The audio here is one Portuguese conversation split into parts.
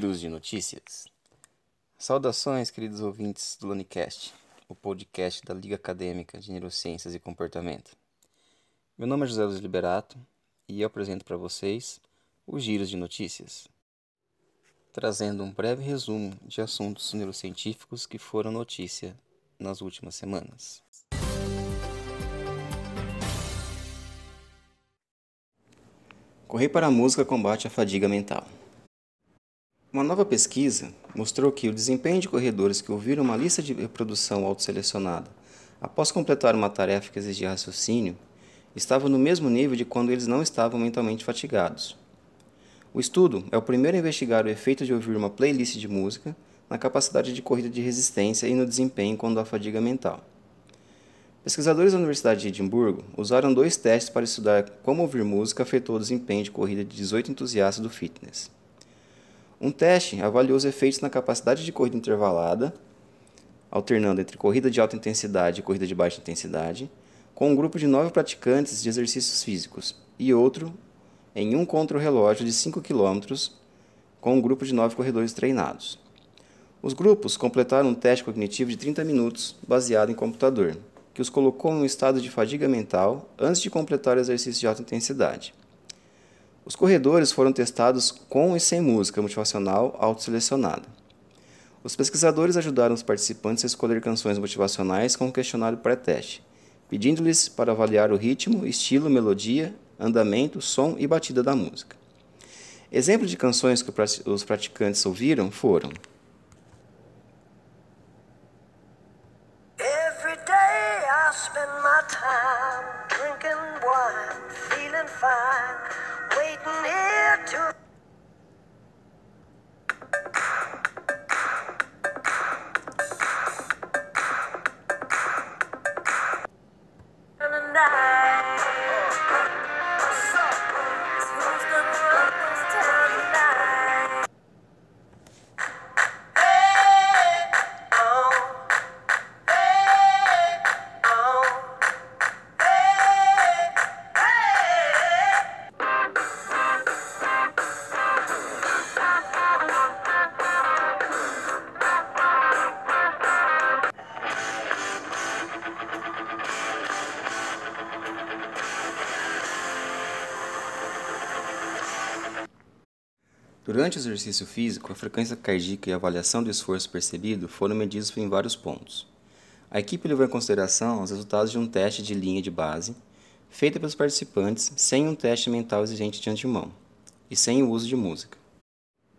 Giros de notícias. Saudações, queridos ouvintes do Lanicast, o podcast da Liga Acadêmica de Neurociências e Comportamento. Meu nome é José Luiz Liberato e eu apresento para vocês os Giros de Notícias, trazendo um breve resumo de assuntos neurocientíficos que foram notícia nas últimas semanas. Correr para a música combate a fadiga mental. Uma nova pesquisa mostrou que o desempenho de corredores que ouviram uma lista de reprodução autoselecionada após completar uma tarefa que exigia raciocínio estava no mesmo nível de quando eles não estavam mentalmente fatigados. O estudo é o primeiro a investigar o efeito de ouvir uma playlist de música na capacidade de corrida de resistência e no desempenho quando há fadiga mental. Pesquisadores da Universidade de Edimburgo usaram dois testes para estudar como ouvir música afetou o desempenho de corrida de 18 entusiastas do fitness. Um teste avaliou os efeitos na capacidade de corrida intervalada, alternando entre corrida de alta intensidade e corrida de baixa intensidade, com um grupo de nove praticantes de exercícios físicos e outro em um contra-relógio de 5 km com um grupo de nove corredores treinados. Os grupos completaram um teste cognitivo de 30 minutos baseado em computador que os colocou em um estado de fadiga mental antes de completar o exercício de alta intensidade. Os corredores foram testados com e sem música motivacional autoselecionada. Os pesquisadores ajudaram os participantes a escolher canções motivacionais com um questionário pré-teste, pedindo-lhes para avaliar o ritmo, estilo, melodia, andamento, som e batida da música. Exemplos de canções que os praticantes ouviram foram Durante o exercício físico, a frequência cardíaca e a avaliação do esforço percebido foram medidos em vários pontos. A equipe levou em consideração os resultados de um teste de linha de base, feito pelos participantes sem um teste mental exigente de antemão, e sem o uso de música.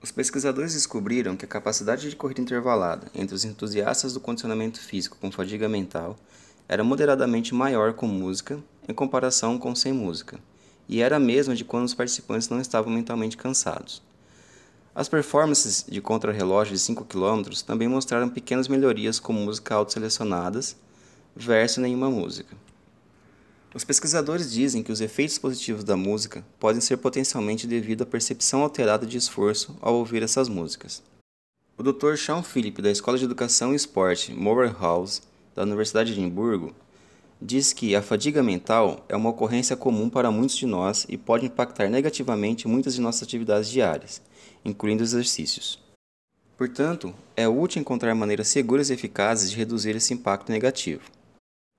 Os pesquisadores descobriram que a capacidade de corrida intervalada entre os entusiastas do condicionamento físico com fadiga mental era moderadamente maior com música em comparação com sem música, e era a mesma de quando os participantes não estavam mentalmente cansados. As performances de contrarrelógio de 5 km também mostraram pequenas melhorias com música autoselecionadas versus nenhuma música. Os pesquisadores dizem que os efeitos positivos da música podem ser potencialmente devido à percepção alterada de esforço ao ouvir essas músicas. O Dr. Sean Philip, da Escola de Educação e Esporte Morehouse, da Universidade de Edimburgo, diz que a fadiga mental é uma ocorrência comum para muitos de nós e pode impactar negativamente muitas de nossas atividades diárias, incluindo exercícios. Portanto, é útil encontrar maneiras seguras e eficazes de reduzir esse impacto negativo.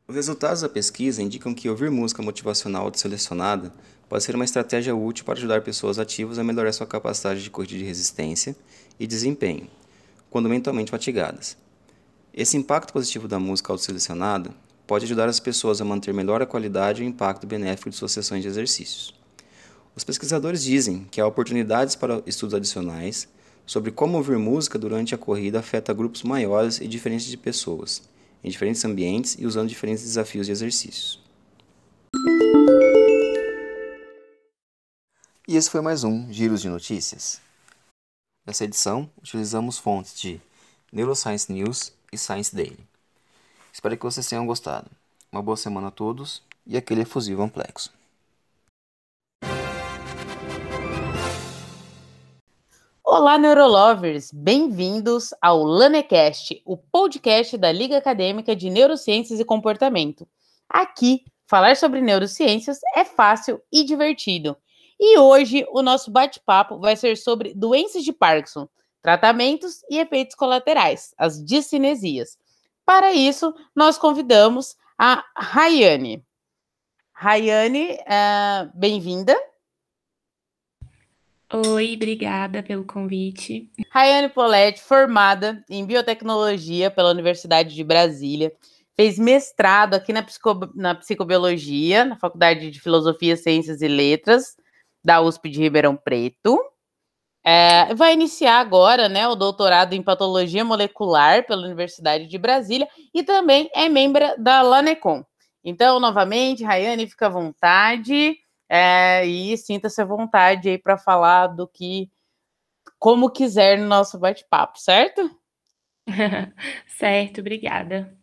Os resultados da pesquisa indicam que ouvir música motivacional autoselecionada pode ser uma estratégia útil para ajudar pessoas ativas a melhorar sua capacidade de corrida de resistência e desempenho, quando mentalmente fatigadas. Esse impacto positivo da música autoselecionada pode ajudar as pessoas a manter melhor a qualidade e o impacto benéfico de suas sessões de exercícios. Os pesquisadores dizem que há oportunidades para estudos adicionais sobre como ouvir música durante a corrida afeta grupos maiores e diferentes de pessoas, em diferentes ambientes e usando diferentes desafios de exercícios. E esse foi mais um Giros de Notícias. Nessa edição, utilizamos fontes de Neuroscience News e Science Daily. Espero que vocês tenham gostado. Uma boa semana a todos e aquele efusivo amplexo. Olá, Neurolovers! Bem-vindos ao LaneCast, o podcast da Liga Acadêmica de Neurociências e Comportamento. Aqui, falar sobre neurociências é fácil e divertido. E hoje o nosso bate-papo vai ser sobre doenças de Parkinson, tratamentos e efeitos colaterais, as discinesias. Para isso, nós convidamos a Rayane. Rayane, uh, bem-vinda. Oi, obrigada pelo convite. Rayane Poletti, formada em biotecnologia pela Universidade de Brasília, fez mestrado aqui na, psico, na psicobiologia, na Faculdade de Filosofia, Ciências e Letras, da USP de Ribeirão Preto. É, vai iniciar agora né, o doutorado em patologia molecular pela Universidade de Brasília e também é membro da Lanecom. Então, novamente, Rayane, fica à vontade é, e sinta-se à vontade aí para falar do que, como quiser no nosso bate-papo, certo? certo, obrigada.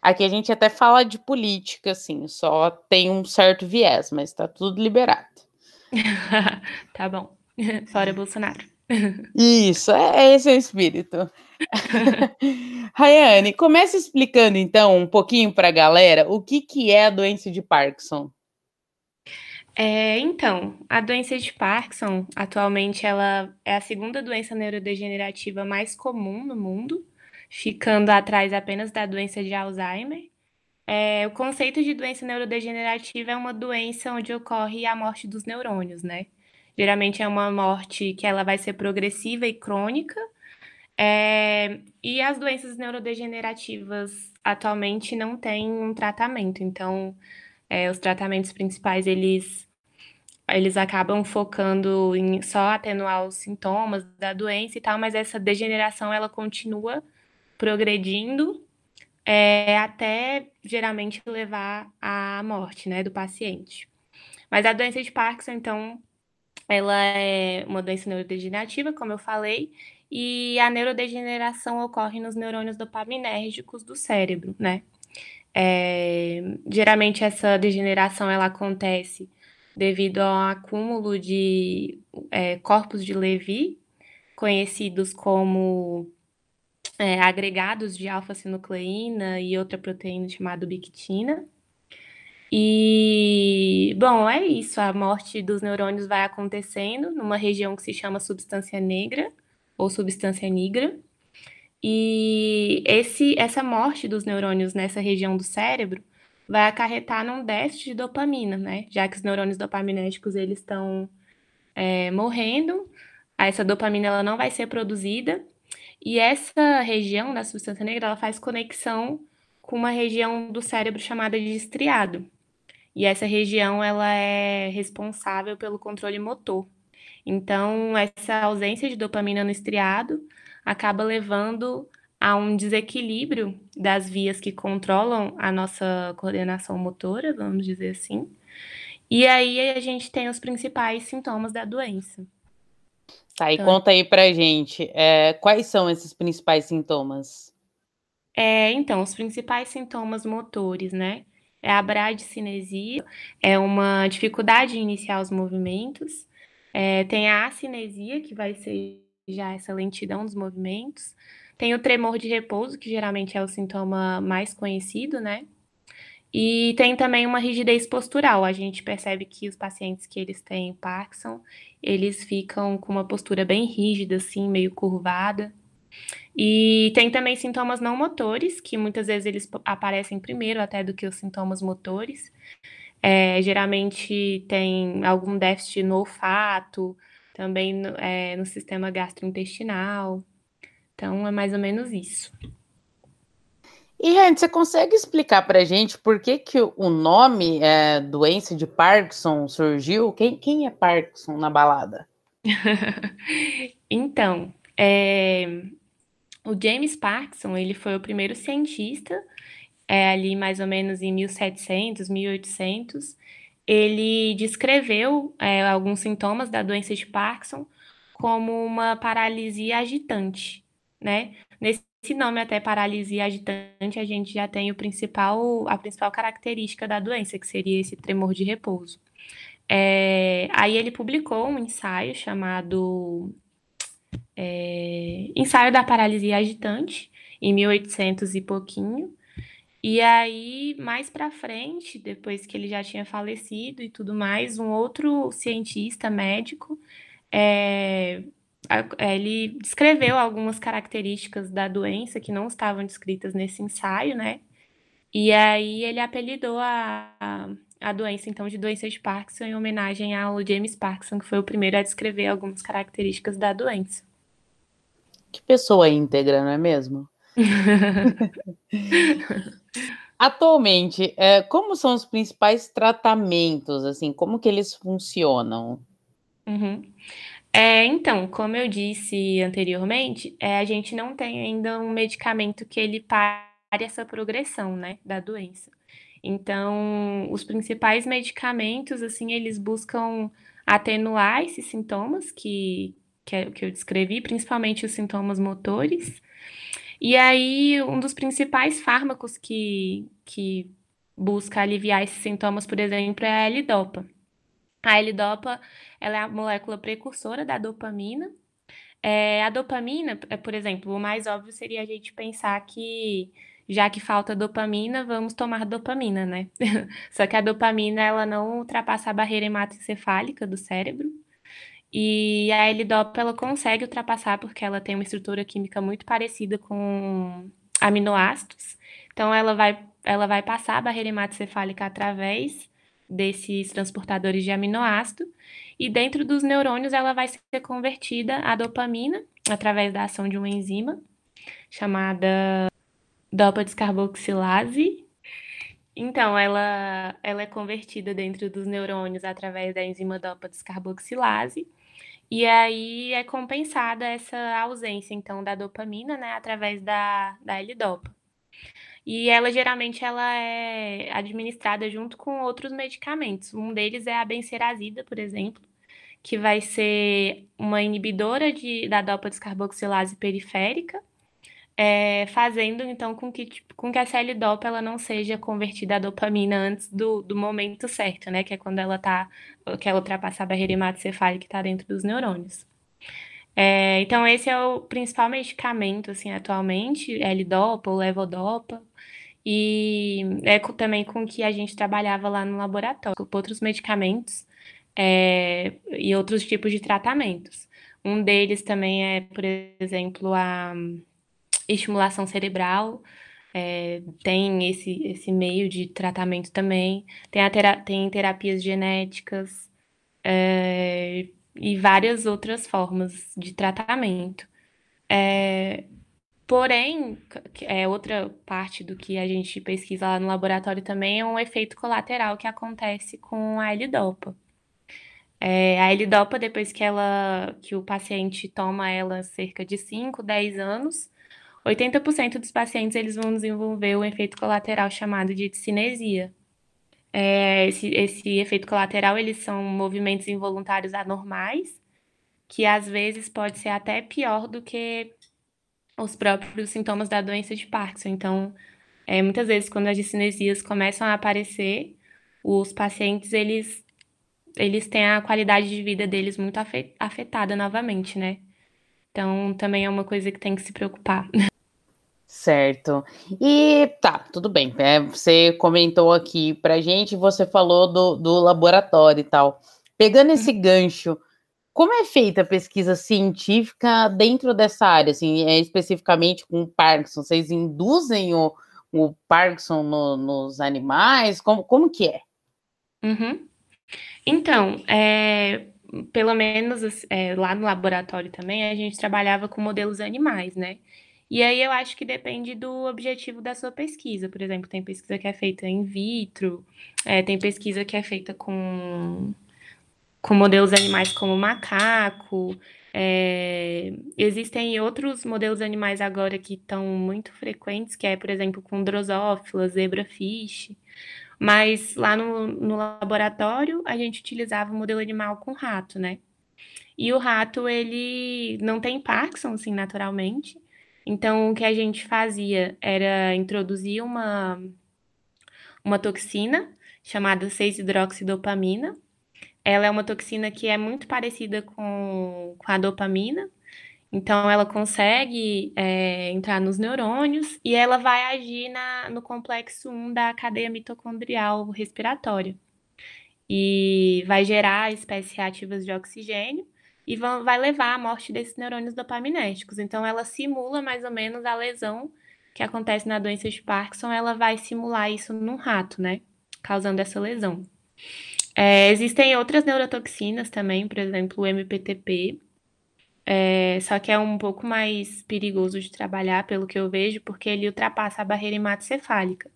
Aqui a gente até fala de política, assim, só tem um certo viés, mas está tudo liberado. tá bom. Fora Bolsonaro. Isso, é, é esse é o espírito. Rayane, comece explicando então um pouquinho para a galera o que, que é a doença de Parkinson. É, então, a doença de Parkinson, atualmente, ela é a segunda doença neurodegenerativa mais comum no mundo, ficando atrás apenas da doença de Alzheimer. É, o conceito de doença neurodegenerativa é uma doença onde ocorre a morte dos neurônios, né? Geralmente é uma morte que ela vai ser progressiva e crônica. É, e as doenças neurodegenerativas atualmente não têm um tratamento. Então, é, os tratamentos principais eles eles acabam focando em só atenuar os sintomas da doença e tal, mas essa degeneração ela continua progredindo é, até geralmente levar à morte, né, do paciente. Mas a doença de Parkinson, então, ela é uma doença neurodegenerativa, como eu falei, e a neurodegeneração ocorre nos neurônios dopaminérgicos do cérebro, né? É, geralmente essa degeneração ela acontece devido ao acúmulo de é, corpos de Levy, conhecidos como é, agregados de alfa-sinucleína e outra proteína chamada bictina. E, bom, é isso. A morte dos neurônios vai acontecendo numa região que se chama substância negra ou substância negra. E esse, essa morte dos neurônios nessa região do cérebro vai acarretar num déficit de dopamina, né? Já que os neurônios dopaminérgicos eles estão é, morrendo, essa dopamina ela não vai ser produzida e essa região da substância negra ela faz conexão com uma região do cérebro chamada de estriado. E essa região ela é responsável pelo controle motor. Então, essa ausência de dopamina no estriado acaba levando a um desequilíbrio das vias que controlam a nossa coordenação motora, vamos dizer assim. E aí a gente tem os principais sintomas da doença. Tá, e então, conta aí pra gente, é, quais são esses principais sintomas? É, então, os principais sintomas motores, né? É a bradicinesia, é uma dificuldade em iniciar os movimentos. É, tem a acinesia, que vai ser já essa lentidão dos movimentos. Tem o tremor de repouso, que geralmente é o sintoma mais conhecido, né? E tem também uma rigidez postural. A gente percebe que os pacientes que eles têm Parkinson, eles ficam com uma postura bem rígida, assim, meio curvada. E tem também sintomas não motores, que muitas vezes eles aparecem primeiro até do que os sintomas motores. É, geralmente tem algum déficit no olfato, também no, é, no sistema gastrointestinal. Então, é mais ou menos isso. E, Rand, você consegue explicar para a gente por que, que o nome é, doença de Parkinson surgiu? Quem, quem é Parkinson na balada? então, é, o James Parkinson, ele foi o primeiro cientista, é, ali mais ou menos em 1700, 1800, ele descreveu é, alguns sintomas da doença de Parkinson como uma paralisia agitante, né? Nesse esse nome até paralisia agitante, a gente já tem o principal, a principal característica da doença, que seria esse tremor de repouso. É, aí ele publicou um ensaio chamado é, Ensaio da Paralisia Agitante, em 1800 e pouquinho. E aí, mais para frente, depois que ele já tinha falecido e tudo mais, um outro cientista médico é, ele descreveu algumas características da doença que não estavam descritas nesse ensaio, né? E aí ele apelidou a, a, a doença, então, de doença de Parkinson em homenagem ao James Parkinson, que foi o primeiro a descrever algumas características da doença. Que pessoa íntegra, não é mesmo? Atualmente, é, como são os principais tratamentos, assim, como que eles funcionam? Uhum. É, então, como eu disse anteriormente, é, a gente não tem ainda um medicamento que ele pare essa progressão, né, da doença. Então, os principais medicamentos, assim, eles buscam atenuar esses sintomas que, que, é que eu descrevi, principalmente os sintomas motores, e aí, um dos principais fármacos que, que busca aliviar esses sintomas, por exemplo, é a L-Dopa. A L-Dopa ela é a molécula precursora da dopamina. É, a dopamina, é, por exemplo, o mais óbvio seria a gente pensar que já que falta dopamina, vamos tomar dopamina, né? Só que a dopamina ela não ultrapassa a barreira hematoencefálica do cérebro. E a L-Dopa ela consegue ultrapassar porque ela tem uma estrutura química muito parecida com aminoácidos. Então ela vai, ela vai passar a barreira hematocefálica através desses transportadores de aminoácido e dentro dos neurônios ela vai ser convertida a dopamina através da ação de uma enzima chamada dopa descarboxilase. Então, ela, ela é convertida dentro dos neurônios através da enzima dopa descarboxilase e aí é compensada essa ausência, então, da dopamina, né, através da, da L-Dopa. E ela geralmente ela é administrada junto com outros medicamentos. Um deles é a benserazida, por exemplo, que vai ser uma inibidora de, da dopa descarboxilase periférica, é, fazendo então com que, tipo, com que essa L-Dopa ela não seja convertida a dopamina antes do, do momento certo, né? Que é quando ela tá, que ela ultrapassa a barreira hematocefálica que está dentro dos neurônios. É, então, esse é o principal medicamento, assim, atualmente, L-Dopa ou Levodopa, e é também com que a gente trabalhava lá no laboratório, com outros medicamentos é, e outros tipos de tratamentos. Um deles também é, por exemplo, a estimulação cerebral, é, tem esse, esse meio de tratamento também, tem, a tera tem terapias genéticas é, e várias outras formas de tratamento. É, porém, é outra parte do que a gente pesquisa lá no laboratório também é um efeito colateral que acontece com a L-Dopa. É, a L-Dopa, depois que ela, que o paciente toma ela cerca de 5, 10 anos, 80% dos pacientes eles vão desenvolver o efeito colateral chamado de cinesia. É, esse, esse efeito colateral eles são movimentos involuntários anormais, que às vezes pode ser até pior do que os próprios sintomas da doença de Parkinson. Então, é, muitas vezes quando as discinesias começam a aparecer, os pacientes eles eles têm a qualidade de vida deles muito afetada novamente, né? Então, também é uma coisa que tem que se preocupar. Certo. E tá, tudo bem. É, você comentou aqui pra gente, você falou do, do laboratório e tal. Pegando esse uhum. gancho, como é feita a pesquisa científica dentro dessa área, assim, é, especificamente com o Parkinson? Vocês induzem o, o Parkinson no, nos animais? Como, como que é? Uhum. Então, é, pelo menos é, lá no laboratório também, a gente trabalhava com modelos animais, né? E aí eu acho que depende do objetivo da sua pesquisa. Por exemplo, tem pesquisa que é feita in vitro, é, tem pesquisa que é feita com, com modelos animais como macaco. É, existem outros modelos animais agora que estão muito frequentes, que é, por exemplo, com drosófila, zebrafish. Mas lá no, no laboratório a gente utilizava o modelo animal com rato, né? E o rato, ele não tem Parkinson, assim, naturalmente. Então, o que a gente fazia era introduzir uma, uma toxina chamada 6-hidroxidopamina. Ela é uma toxina que é muito parecida com, com a dopamina, então, ela consegue é, entrar nos neurônios e ela vai agir na, no complexo 1 da cadeia mitocondrial respiratória. E vai gerar espécies reativas de oxigênio. E vão, vai levar à morte desses neurônios dopaminérgicos. Então, ela simula mais ou menos a lesão que acontece na doença de Parkinson, ela vai simular isso num rato, né? Causando essa lesão. É, existem outras neurotoxinas também, por exemplo, o MPTP, é, só que é um pouco mais perigoso de trabalhar, pelo que eu vejo, porque ele ultrapassa a barreira hematocefálica.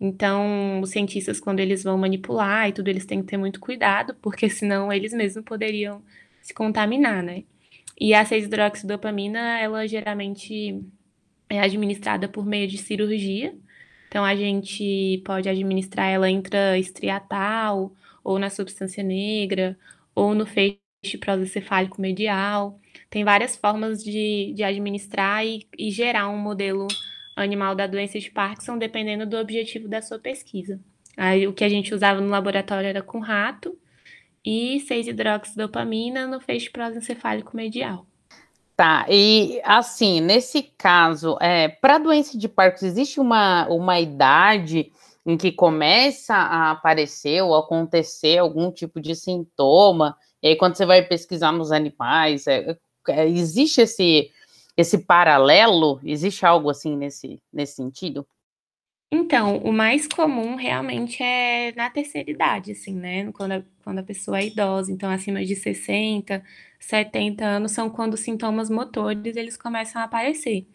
Então, os cientistas, quando eles vão manipular e tudo, eles têm que ter muito cuidado, porque senão eles mesmos poderiam se contaminar, né? E a 6-hidroxidopamina, ela geralmente é administrada por meio de cirurgia. Então, a gente pode administrar ela intraestriatal, ou na substância negra, ou no feixe prosencefálico medial. Tem várias formas de, de administrar e, e gerar um modelo animal da doença de Parkinson, dependendo do objetivo da sua pesquisa. Aí, o que a gente usava no laboratório era com rato e 6-hidroxidopamina no feixe prosencefálico medial. Tá, e assim, nesse caso, é, para doença de Parkinson, existe uma, uma idade em que começa a aparecer ou acontecer algum tipo de sintoma? E aí, quando você vai pesquisar nos animais, é, é, existe esse, esse paralelo? Existe algo assim nesse, nesse sentido? Então, o mais comum realmente é na terceira idade, assim, né? Quando a, quando a pessoa é idosa, então acima de 60, 70 anos são quando os sintomas motores eles começam a aparecer.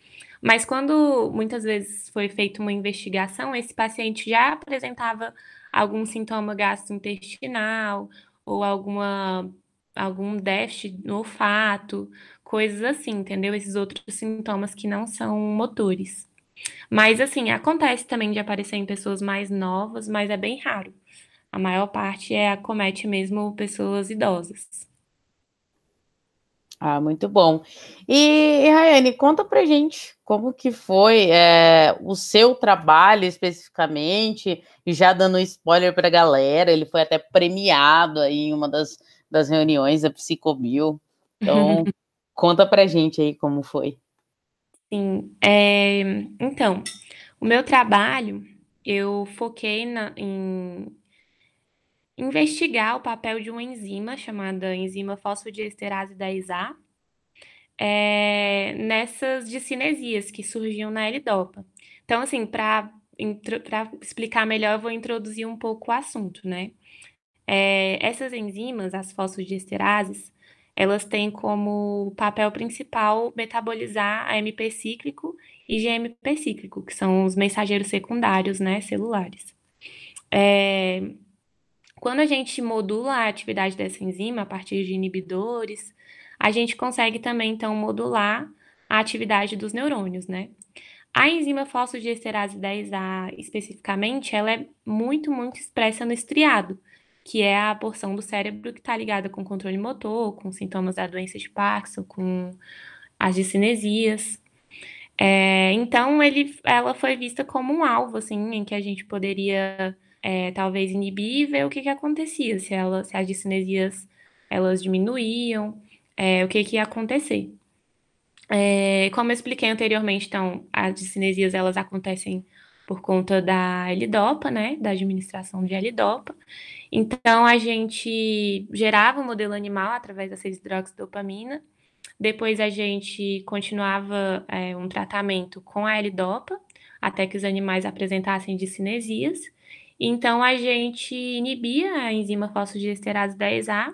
Mas quando muitas vezes foi feita uma investigação, esse paciente já apresentava algum sintoma gastrointestinal ou alguma algum déficit no olfato, coisas assim, entendeu? Esses outros sintomas que não são motores. Mas, assim, acontece também de aparecer em pessoas mais novas, mas é bem raro. A maior parte é acomete mesmo pessoas idosas. Ah, muito bom. E, Rayane, conta pra gente como que foi é, o seu trabalho especificamente, e já dando spoiler pra galera, ele foi até premiado aí em uma das, das reuniões da Psicobio. Então, conta pra gente aí como foi. Sim, é, então, o meu trabalho, eu foquei na, em investigar o papel de uma enzima chamada enzima fosfodiesterase 10A é, nessas discinesias que surgiam na L-Dopa. Então, assim, para explicar melhor, eu vou introduzir um pouco o assunto, né? É, essas enzimas, as fosfodiesterases, elas têm como papel principal metabolizar AMP cíclico e GMP cíclico, que são os mensageiros secundários, né, celulares. É, quando a gente modula a atividade dessa enzima a partir de inibidores, a gente consegue também, então, modular a atividade dos neurônios, né? A enzima fosfodiesterase 10A, especificamente, ela é muito, muito expressa no estriado, que é a porção do cérebro que está ligada com controle motor, com sintomas da doença de Parkinson, com as discinesias. É, então, ele, ela foi vista como um alvo, assim, em que a gente poderia, é, talvez, inibir e ver o que, que acontecia, se, ela, se as discinesias elas diminuíam, é, o que, que ia acontecer. É, como eu expliquei anteriormente, então, as discinesias, elas acontecem por conta da L-DOPA, né, da administração de L-DOPA, então, a gente gerava o um modelo animal através da 6-hidroxidopamina. Depois, a gente continuava é, um tratamento com a L-Dopa, até que os animais apresentassem discinesias. Então, a gente inibia a enzima fosfodiesterase 10A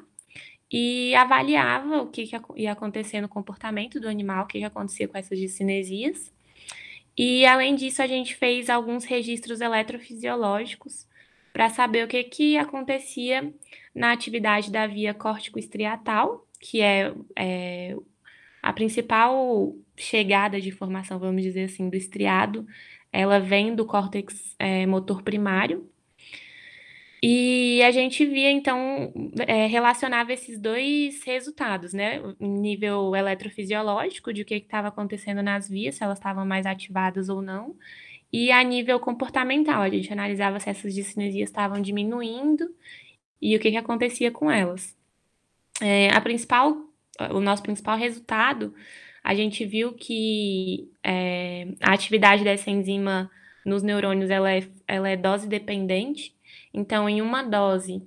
e avaliava o que, que ia acontecer no comportamento do animal, o que, que acontecia com essas discinesias. E, além disso, a gente fez alguns registros eletrofisiológicos para saber o que, que acontecia na atividade da via córtico-estriatal, que é, é, a principal chegada de informação, vamos dizer assim, do estriado, ela vem do córtex é, motor primário. E a gente via, então, é, relacionava esses dois resultados, né? Nível eletrofisiológico, de o que estava acontecendo nas vias, se elas estavam mais ativadas ou não, e a nível comportamental, a gente analisava se essas discinesias estavam diminuindo e o que, que acontecia com elas. É, a principal, o nosso principal resultado, a gente viu que é, a atividade dessa enzima nos neurônios ela é, ela é dose dependente. Então, em uma dose,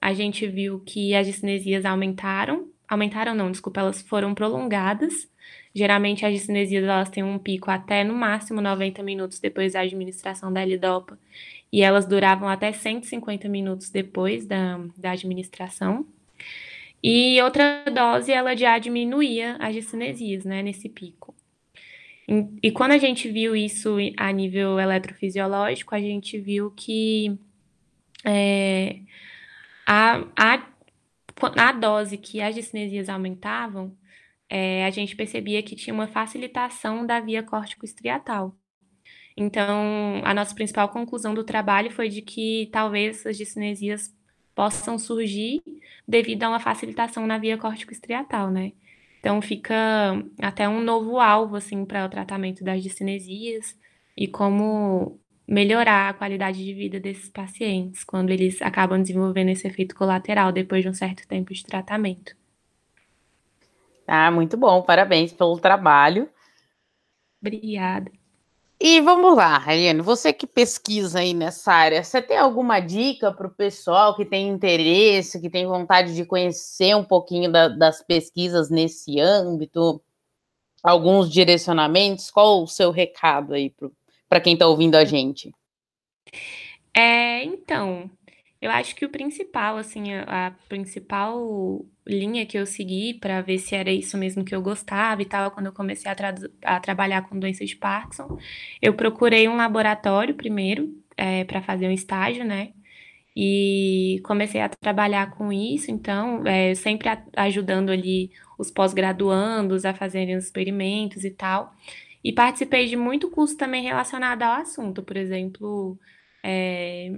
a gente viu que as discinesias aumentaram aumentaram não, desculpa, elas foram prolongadas. Geralmente as discinesias elas têm um pico até no máximo 90 minutos depois da administração da lidopa e elas duravam até 150 minutos depois da, da administração. E outra dose ela já diminuía as discinesias, né, nesse pico. E, e quando a gente viu isso a nível eletrofisiológico, a gente viu que é, a, a, a dose que as discinesias aumentavam, é, a gente percebia que tinha uma facilitação da via córtico-estriatal. Então, a nossa principal conclusão do trabalho foi de que talvez as discinesias possam surgir devido a uma facilitação na via córtico-estriatal, né? Então, fica até um novo alvo, assim, para o tratamento das discinesias e como melhorar a qualidade de vida desses pacientes quando eles acabam desenvolvendo esse efeito colateral depois de um certo tempo de tratamento. Ah, muito bom, parabéns pelo trabalho. Obrigada. E vamos lá, Rayane, você que pesquisa aí nessa área, você tem alguma dica para o pessoal que tem interesse, que tem vontade de conhecer um pouquinho da, das pesquisas nesse âmbito? Alguns direcionamentos? Qual o seu recado aí para para quem está ouvindo a gente? É, então, eu acho que o principal, assim, a, a principal linha que eu segui para ver se era isso mesmo que eu gostava e tal, quando eu comecei a, tra a trabalhar com doença de Parkinson, eu procurei um laboratório primeiro é, para fazer um estágio, né? E comecei a trabalhar com isso, então, é, sempre ajudando ali os pós-graduandos a fazerem os experimentos e tal. E participei de muito curso também relacionado ao assunto, por exemplo, é,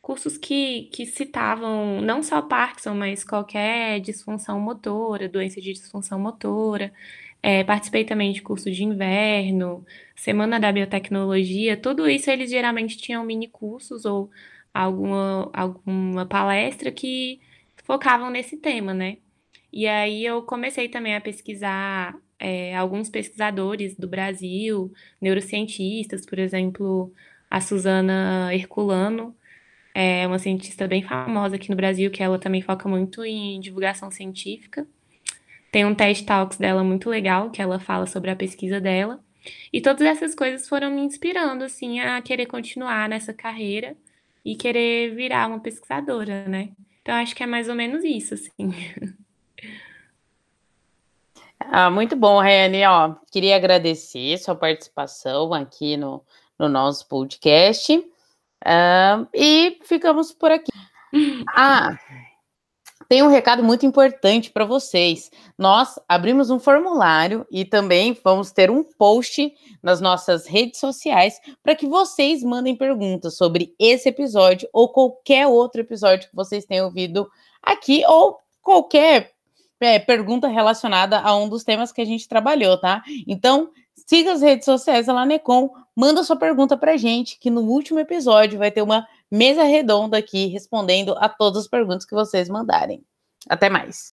cursos que, que citavam não só Parkinson, mas qualquer disfunção motora, doença de disfunção motora. É, participei também de curso de inverno, Semana da Biotecnologia, tudo isso eles geralmente tinham mini cursos ou alguma, alguma palestra que focavam nesse tema, né? E aí eu comecei também a pesquisar é, alguns pesquisadores do Brasil, neurocientistas, por exemplo, a Suzana Herculano, é uma cientista bem famosa aqui no Brasil, que ela também foca muito em divulgação científica. Tem um TED Talks dela muito legal, que ela fala sobre a pesquisa dela. E todas essas coisas foram me inspirando, assim, a querer continuar nessa carreira e querer virar uma pesquisadora, né? Então, acho que é mais ou menos isso, assim. Ah, muito bom, Rayane. Ó, queria agradecer sua participação aqui no, no nosso podcast. Uh, e ficamos por aqui. Ah, tem um recado muito importante para vocês. Nós abrimos um formulário e também vamos ter um post nas nossas redes sociais para que vocês mandem perguntas sobre esse episódio ou qualquer outro episódio que vocês tenham ouvido aqui ou qualquer é, pergunta relacionada a um dos temas que a gente trabalhou, tá? Então, siga as redes sociais da Lanecom, manda sua pergunta pra gente, que no último episódio vai ter uma mesa redonda aqui respondendo a todas as perguntas que vocês mandarem. Até mais!